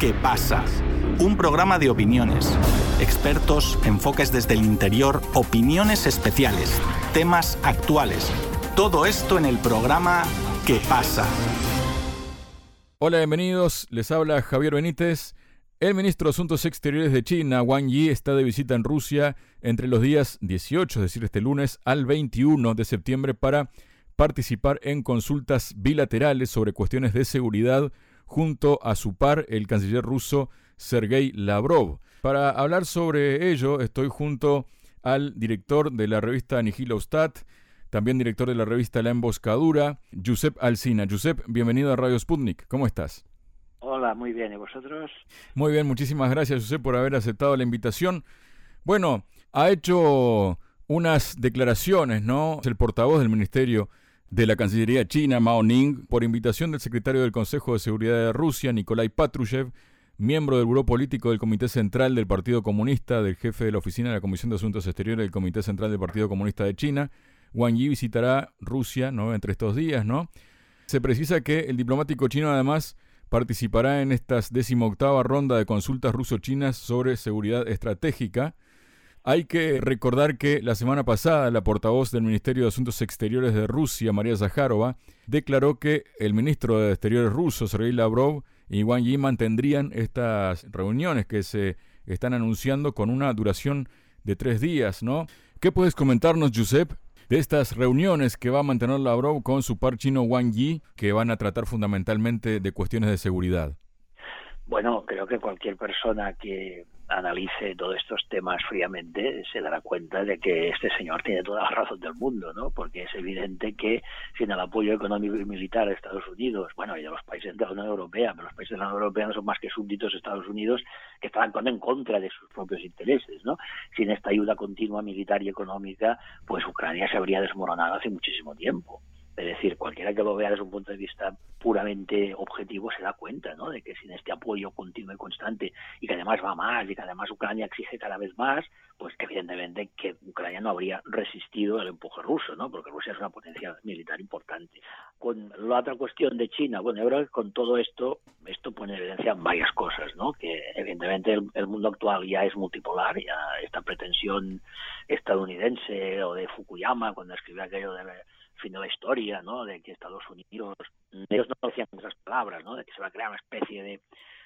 ¿Qué pasa? Un programa de opiniones, expertos, enfoques desde el interior, opiniones especiales, temas actuales. Todo esto en el programa ¿Qué pasa? Hola, bienvenidos. Les habla Javier Benítez. El ministro de Asuntos Exteriores de China, Wang Yi, está de visita en Rusia entre los días 18, es decir, este lunes, al 21 de septiembre para participar en consultas bilaterales sobre cuestiones de seguridad junto a su par, el canciller ruso Sergei Lavrov. Para hablar sobre ello, estoy junto al director de la revista Nihilostat, también director de la revista La Emboscadura, Josep Alsina. Josep, bienvenido a Radio Sputnik. ¿Cómo estás? Hola, muy bien. ¿Y vosotros? Muy bien, muchísimas gracias, Josep, por haber aceptado la invitación. Bueno, ha hecho unas declaraciones, ¿no? El portavoz del Ministerio de la Cancillería China, Mao Ning, por invitación del secretario del Consejo de Seguridad de Rusia, Nikolai Patrushev, miembro del Buró Político del Comité Central del Partido Comunista, del jefe de la Oficina de la Comisión de Asuntos Exteriores del Comité Central del Partido Comunista de China. Wang Yi visitará Rusia ¿no? entre estos días, ¿no? Se precisa que el diplomático chino además participará en esta decimoctava ronda de consultas ruso-chinas sobre seguridad estratégica, hay que recordar que la semana pasada la portavoz del Ministerio de Asuntos Exteriores de Rusia, María Zaharova, declaró que el ministro de Exteriores ruso, Sergei Lavrov, y Wang Yi mantendrían estas reuniones que se están anunciando con una duración de tres días, ¿no? ¿Qué puedes comentarnos, Giuseppe, de estas reuniones que va a mantener Lavrov con su par chino Wang Yi, que van a tratar fundamentalmente de cuestiones de seguridad? Bueno, creo que cualquier persona que analice todos estos temas fríamente se dará cuenta de que este señor tiene toda la razón del mundo, ¿no? Porque es evidente que sin el apoyo económico y militar de Estados Unidos, bueno, y de los países de la Unión Europea, pero los países de la Unión Europea no son más que súbditos de Estados Unidos que están en contra de sus propios intereses, ¿no? Sin esta ayuda continua militar y económica, pues Ucrania se habría desmoronado hace muchísimo tiempo. Es decir, cualquiera que lo vea desde un punto de vista puramente objetivo se da cuenta ¿no? de que sin este apoyo continuo y constante y que además va más y que además Ucrania exige cada vez más, pues evidentemente que Ucrania no habría resistido el empuje ruso, ¿no? porque Rusia es una potencia militar importante. Con la otra cuestión de China, bueno, yo creo que con todo esto, esto pone en evidencia varias cosas, ¿no? que evidentemente el, el mundo actual ya es multipolar, ya esta pretensión estadounidense o de Fukuyama cuando escribió aquello de fin de la historia, ¿no? De que Estados Unidos, ellos no decían esas palabras, ¿no? De que se va a crear una especie de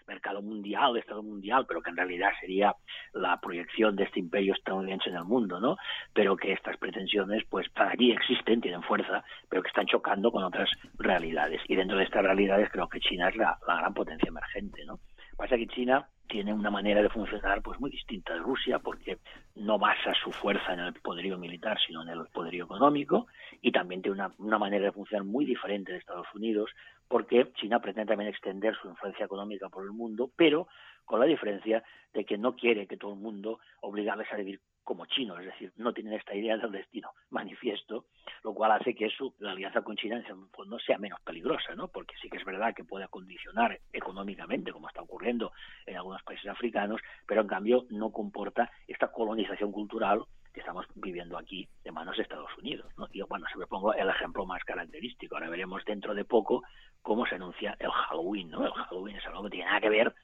mercado mundial, de Estado mundial, pero que en realidad sería la proyección de este imperio estadounidense en el mundo, ¿no? Pero que estas pretensiones, pues, para allí existen, tienen fuerza, pero que están chocando con otras realidades. Y dentro de estas realidades creo que China es la, la gran potencia emergente, ¿no? Pasa que China tiene una manera de funcionar pues muy distinta de Rusia porque no basa su fuerza en el poderío militar sino en el poderío económico y también tiene una, una manera de funcionar muy diferente de Estados Unidos porque China pretende también extender su influencia económica por el mundo pero con la diferencia de que no quiere que todo el mundo obligarles a vivir como chinos, es decir, no tienen esta idea del destino manifiesto, lo cual hace que su, la alianza con China en el fondo sea menos peligrosa, ¿no? Porque sí que es verdad que puede condicionar económicamente, como está ocurriendo en algunos países africanos, pero en cambio no comporta esta colonización cultural que estamos viviendo aquí de manos de Estados Unidos. ¿no? Y bueno, me pongo el ejemplo más característico. Ahora veremos dentro de poco cómo se anuncia el Halloween. ¿no? El Halloween es algo que tiene nada que ver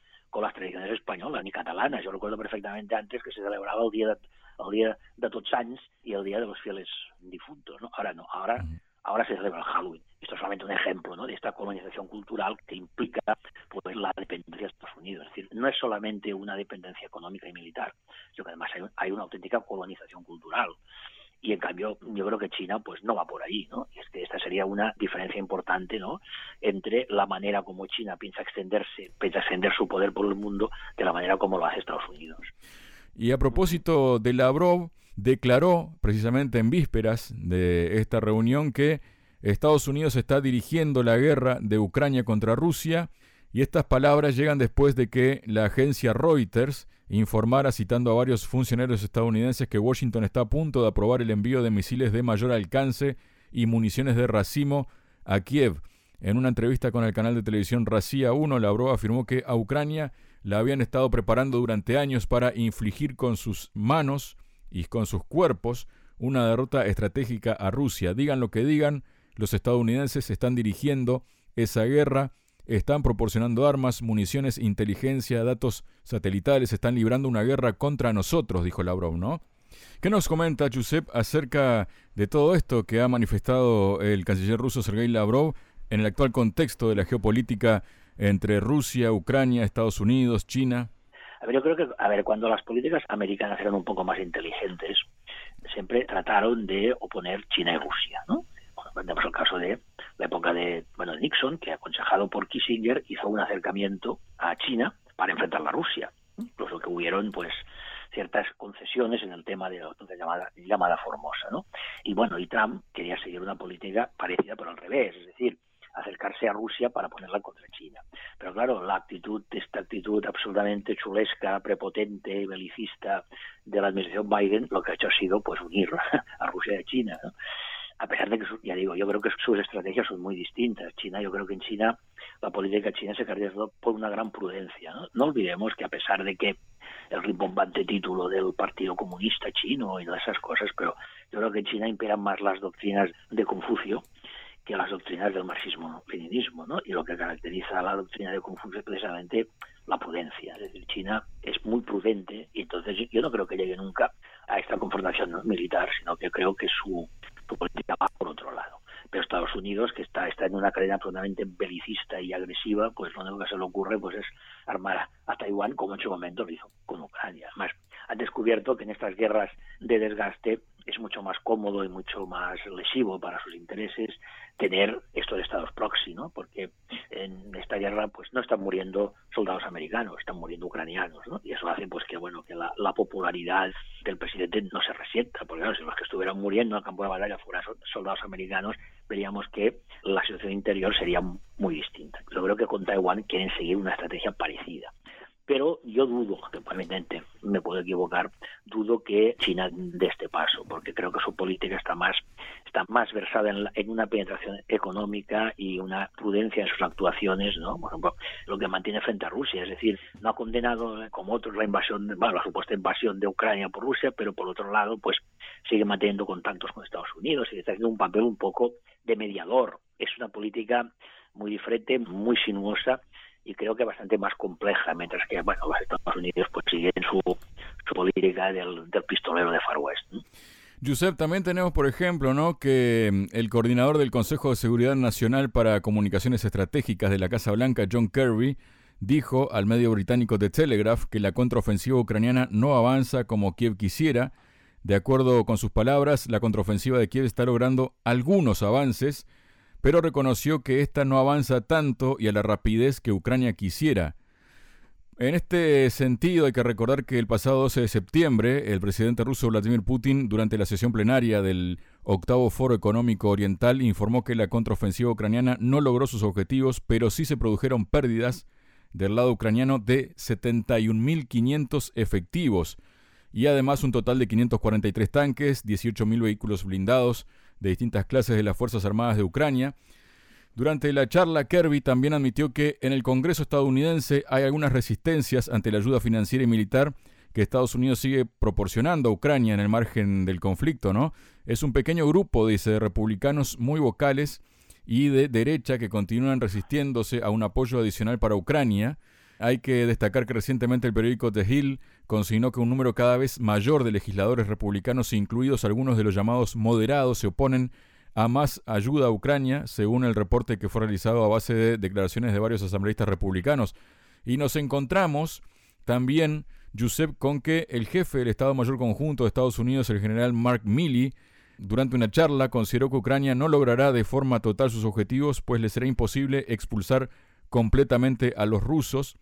con las tradiciones españolas ni catalanas. Yo recuerdo perfectamente antes que se celebraba el día de, el día de Tots Sants y el día de los fieles difuntos. ¿no? Ahora no, ahora, ahora se celebra el Halloween. Esto es solamente un ejemplo ¿no? de esta colonización cultural que implica pues, la dependencia de Estados Unidos. Es decir, no es solamente una dependencia económica y militar, sino que además hay, hay una auténtica colonización cultural y en cambio yo creo que China pues no va por ahí, ¿no? Y es que esta sería una diferencia importante, ¿no? Entre la manera como China piensa extenderse, piensa extender su poder por el mundo de la manera como lo hace Estados Unidos. Y a propósito de Lavrov, declaró precisamente en vísperas de esta reunión que Estados Unidos está dirigiendo la guerra de Ucrania contra Rusia y estas palabras llegan después de que la agencia Reuters informara, citando a varios funcionarios estadounidenses, que Washington está a punto de aprobar el envío de misiles de mayor alcance y municiones de racimo a Kiev. En una entrevista con el canal de televisión Racia 1, Lavrov afirmó que a Ucrania la habían estado preparando durante años para infligir con sus manos y con sus cuerpos una derrota estratégica a Rusia. Digan lo que digan, los estadounidenses están dirigiendo esa guerra están proporcionando armas, municiones, inteligencia, datos satelitales, están librando una guerra contra nosotros, dijo Lavrov, ¿no? ¿Qué nos comenta Josep acerca de todo esto que ha manifestado el canciller ruso Sergei Lavrov en el actual contexto de la geopolítica entre Rusia, Ucrania, Estados Unidos, China? A ver, yo creo que, a ver, cuando las políticas americanas eran un poco más inteligentes, siempre trataron de oponer China y Rusia, ¿no? Tenemos el caso de la época de, bueno, Nixon, que aconsejado por Kissinger hizo un acercamiento a China para enfrentar a Rusia. Incluso que hubieron, pues, ciertas concesiones en el tema de la llamada, llamada Formosa, ¿no? Y bueno, y Trump quería seguir una política parecida, pero al revés, es decir, acercarse a Rusia para ponerla contra China. Pero claro, la actitud, esta actitud absolutamente chulesca, prepotente, belicista de la administración Biden, lo que ha hecho ha sido pues unir a Rusia y a China. A pesar de que, ya digo, yo creo que sus estrategias son muy distintas. China, yo creo que en China la política china se caracteriza por una gran prudencia. ¿no? no olvidemos que a pesar de que el rimbombante título del Partido Comunista Chino y de esas cosas, pero yo creo que en China imperan más las doctrinas de Confucio que las doctrinas del marxismo-leninismo, ¿no? Y lo que caracteriza a la doctrina de Confucio es precisamente la prudencia. Es decir, China es muy prudente y entonces yo no creo que llegue nunca a esta confrontación militar, sino que creo que su, su política Unidos, que está, está en una cadena absolutamente belicista y agresiva, pues lo único que se le ocurre pues es armar a Taiwán, como en su momento lo hizo con Ucrania. Además, han descubierto que en estas guerras de desgaste es mucho más cómodo y mucho más lesivo para sus intereses tener estos estados proxy, ¿no? Porque en esta guerra pues no están muriendo soldados americanos, están muriendo ucranianos, ¿no? Y eso hace pues que bueno que la, popularidad del presidente no se resienta, porque claro, si los que estuvieran muriendo en el campo de batalla fueran soldados americanos, veríamos que la situación interior sería muy distinta. Yo creo que con Taiwán quieren seguir una estrategia parecida pero yo dudo, que me puedo equivocar, dudo que China dé este paso, porque creo que su política está más está más versada en, una penetración económica y una prudencia en sus actuaciones, ¿no? Por ejemplo, lo que mantiene frente a Rusia, es decir, no ha condenado eh, como otros la invasión, bueno, la supuesta invasión de Ucrania por Rusia, pero por otro lado, pues sigue manteniendo contactos con Estados Unidos y está haciendo un papel un poco de mediador. Es una política muy diferente, muy sinuosa y creo que bastante más compleja, mientras que bueno, los Estados Unidos pues siguen su, su política del, pistolero de Far West. Josep, también tenemos, por ejemplo, ¿no? que mm, el coordinador del Consejo de Seguridad Nacional para Comunicaciones Estratégicas de la Casa Blanca, John Kerry, dijo al medio británico The Telegraph que la contraofensiva ucraniana no avanza como Kiev quisiera. De acuerdo con sus palabras, la contraofensiva de Kiev está logrando algunos avances, pero reconoció que ésta no avanza tanto y a la rapidez que Ucrania quisiera. En este sentido, hay que recordar que el pasado 12 de septiembre, el presidente ruso Vladimir Putin, durante la sesión plenaria del octavo Foro Económico Oriental, informó que la contraofensiva ucraniana no logró sus objetivos, pero sí se produjeron pérdidas del lado ucraniano de 71.500 efectivos y además un total de 543 tanques, 18.000 vehículos blindados, de distintas clases de las Fuerzas Armadas de Ucrania. Durante la charla, Kirby también admitió que en el Congreso estadounidense hay algunas resistencias ante la ayuda financiera y militar que Estados Unidos sigue proporcionando a Ucrania en el margen del conflicto, ¿no? Es un pequeño grupo, dice, de republicanos muy vocales y de derecha que continúan resistiéndose a un apoyo adicional para Ucrania. Hay que destacar que recientemente el periódico The Hill consignó que un número cada vez mayor de legisladores republicanos, incluidos algunos de los llamados moderados, se oponen a más ayuda a Ucrania, según el reporte que fue realizado a base de declaraciones de varios asambleístas republicanos. Y nos encontramos también, Josep, con que el jefe del Estado Mayor Conjunto de Estados Unidos, el general Mark Milley, durante una charla consideró que Ucrania no logrará de forma total sus objetivos, pues le será imposible expulsar completamente a los rusos.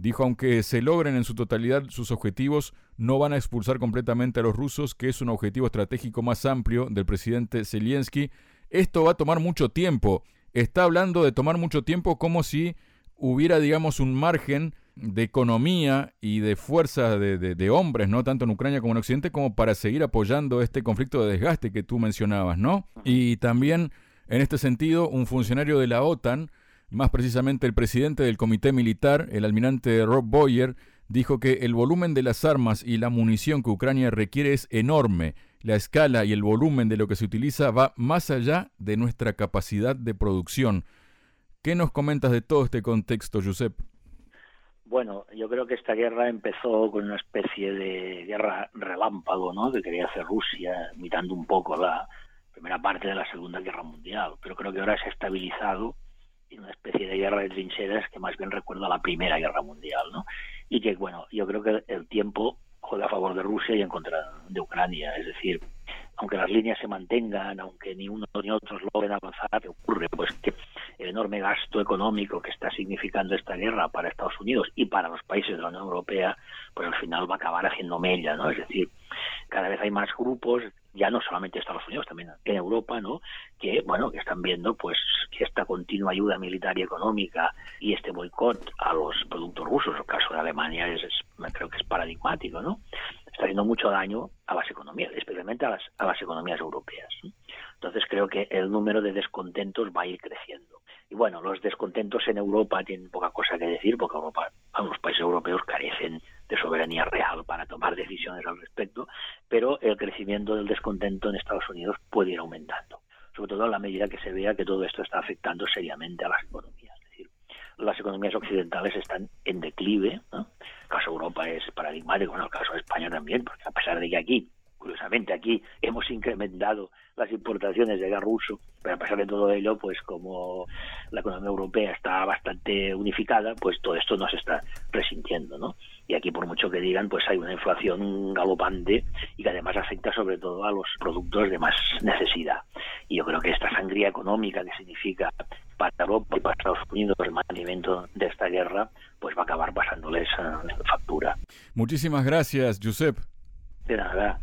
Dijo, aunque se logren en su totalidad sus objetivos, no van a expulsar completamente a los rusos, que es un objetivo estratégico más amplio del presidente Zelensky. Esto va a tomar mucho tiempo. Está hablando de tomar mucho tiempo como si hubiera, digamos, un margen de economía y de fuerza de, de, hombres, ¿no? Tanto en Ucrania como en Occidente, como para seguir apoyando este conflicto de desgaste que tú mencionabas, ¿no? Y también, en este sentido, un funcionario de la OTAN más precisamente, el presidente del comité militar, el almirante Rob Boyer, dijo que el volumen de las armas y la munición que Ucrania requiere es enorme. La escala y el volumen de lo que se utiliza va más allá de nuestra capacidad de producción. ¿Qué nos comentas de todo este contexto, Josep? Bueno, yo creo que esta guerra empezó con una especie de guerra relámpago, ¿no? Que quería hacer Rusia, imitando un poco la primera parte de la Segunda Guerra Mundial. Pero creo que ahora se ha estabilizado una especie de guerra de trincheras que más bien recuerda a la Primera Guerra Mundial, ¿no? Y que, bueno, yo creo que el tiempo juega a favor de Rusia y en contra de Ucrania. Es decir, aunque las líneas se mantengan, aunque ni uno ni otros logren avanzar, ¿qué ocurre? Pues que el enorme gasto económico que está significando esta guerra para Estados Unidos y para los países de la Unión Europea, pues al final va a acabar haciendo mella, ¿no? Es decir, cada vez hay más grupos, ya no solamente Estados Unidos, también en Europa, ¿no? Que, bueno, que están viendo, pues, que esta continua ayuda militar y económica y este boicot a los productos rusos, el caso de Alemania es, creo que es paradigmático, ¿no? Está haciendo mucho daño a las economías, especialmente a las, a las economías europeas. Entonces creo que el número de descontentos va a ir creciendo. Y bueno, los descontentos en Europa tienen poca cosa que decir, porque Europa, los países europeos carecen soberanía real para tomar decisiones al respecto, pero el crecimiento del descontento en Estados Unidos puede ir aumentando, sobre todo a la medida que se vea que todo esto está afectando seriamente a las economías. Es decir, las economías occidentales están en declive, el caso de Europa es paradigmático, en el caso de España también, porque a pesar de que aquí curiosamente aquí hemos incrementado las importaciones de gas ruso, pero a pesar de todo ello, pues como la economía europea está bastante unificada, pues todo esto no se está resintiendo, ¿no? Y aquí por mucho que digan, pues hay una inflación galopante y que además afecta sobre todo a los productos de más necesidad. Y yo creo que esta sangría económica que significa para Europa y para Estados Unidos el mantenimiento de esta guerra, pues va a acabar pasándoles factura. Muchísimas gracias, Josep. De nada.